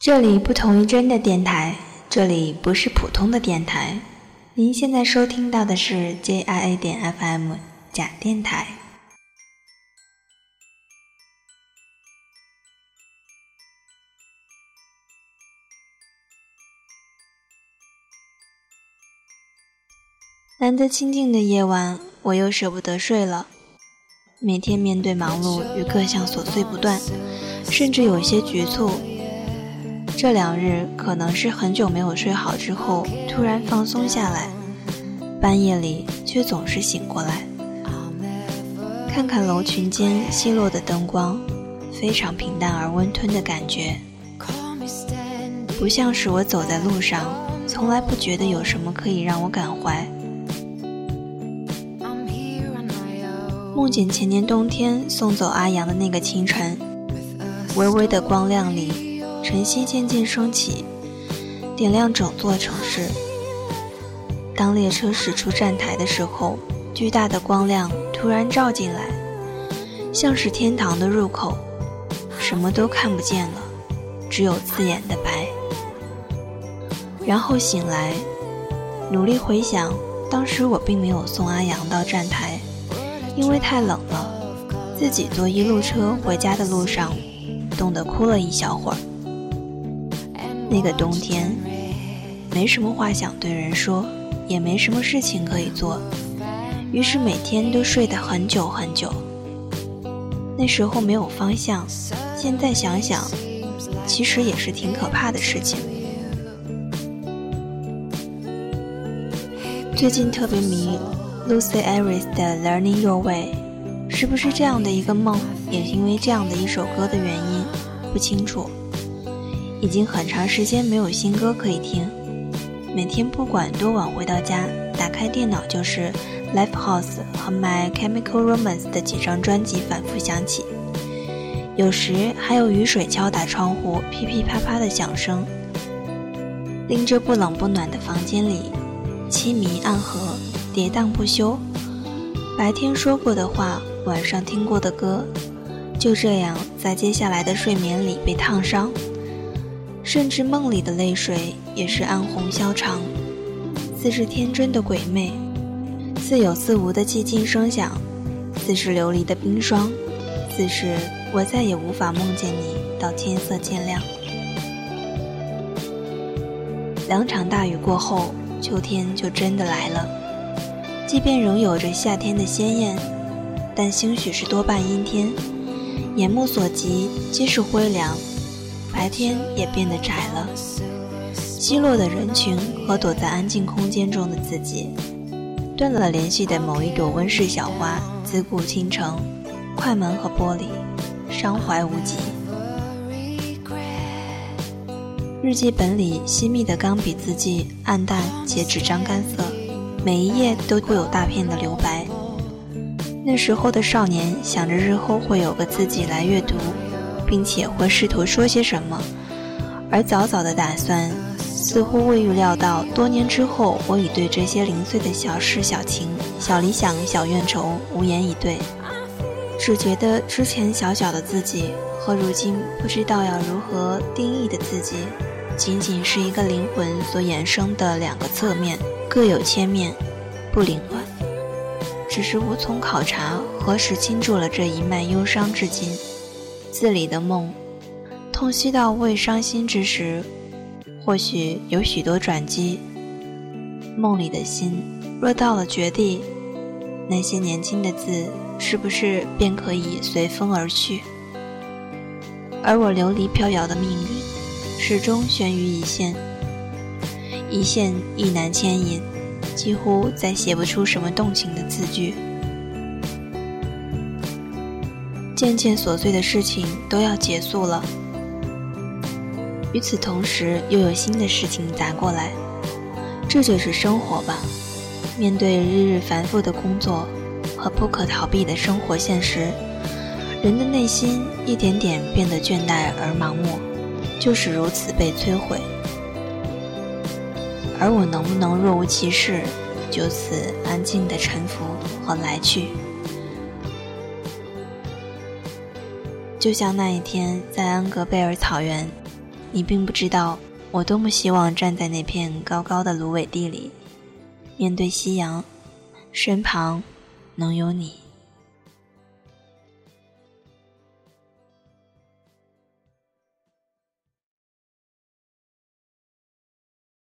这里不同于真的电台，这里不是普通的电台。您现在收听到的是 JIA 点 FM 假电台。难得清静的夜晚，我又舍不得睡了。每天面对忙碌与各项琐碎不断，甚至有些局促。这两日可能是很久没有睡好之后突然放松下来，半夜里却总是醒过来，看看楼群间稀落的灯光，非常平淡而温吞的感觉，不像是我走在路上，从来不觉得有什么可以让我感怀。梦见前年冬天送走阿阳的那个清晨，微微的光亮里，晨曦渐渐升起，点亮整座城市。当列车驶出站台的时候，巨大的光亮突然照进来，像是天堂的入口，什么都看不见了，只有刺眼的白。然后醒来，努力回想，当时我并没有送阿阳到站台。因为太冷了，自己坐一路车回家的路上，冻得哭了一小会儿。那个冬天，没什么话想对人说，也没什么事情可以做，于是每天都睡得很久很久。那时候没有方向，现在想想，其实也是挺可怕的事情。最近特别迷。Lucy Aris 的《Learning Your Way》，是不是这样的一个梦，也是因为这样的一首歌的原因，不清楚。已经很长时间没有新歌可以听，每天不管多晚回到家，打开电脑就是《Life House》和《My Chemical Romance》的几张专辑反复响起，有时还有雨水敲打窗户噼噼啪啪的响声，令这不冷不暖的房间里凄迷暗合。跌宕不休，白天说过的话，晚上听过的歌，就这样在接下来的睡眠里被烫伤，甚至梦里的泪水也是暗红消长，似是天真的鬼魅，似有似无的寂静声响，似是琉璃的冰霜，似是我再也无法梦见你到天色渐亮。两场大雨过后，秋天就真的来了。即便仍有着夏天的鲜艳，但兴许是多半阴天，眼目所及皆是灰凉，白天也变得窄了。稀落的人群和躲在安静空间中的自己，断了联系的某一朵温室小花，自顾倾城，快门和玻璃，伤怀无极。日记本里细密的钢笔字迹暗淡且纸张干涩。每一页都会有大片的留白。那时候的少年想着日后会有个自己来阅读，并且会试图说些什么，而早早的打算，似乎未预料到多年之后，我已对这些零碎的小事、小情、小理想、小怨愁无言以对，只觉得之前小小的自己和如今不知道要如何定义的自己，仅仅是一个灵魂所衍生的两个侧面。各有千面，不凌乱，只是无从考察何时倾注了这一脉忧伤至今。字里的梦，痛惜到未伤心之时，或许有许多转机。梦里的心，若到了绝地，那些年轻的字，是不是便可以随风而去？而我流离飘摇的命运，始终悬于一线。一线意难牵引，几乎再写不出什么动情的字句。渐渐琐碎的事情都要结束了，与此同时又有新的事情砸过来，这就是生活吧。面对日日繁复的工作和不可逃避的生活现实，人的内心一点点变得倦怠而盲目，就是如此被摧毁。而我能不能若无其事，就此安静的沉浮和来去？就像那一天在安格贝尔草原，你并不知道，我多么希望站在那片高高的芦苇地里，面对夕阳，身旁能有你。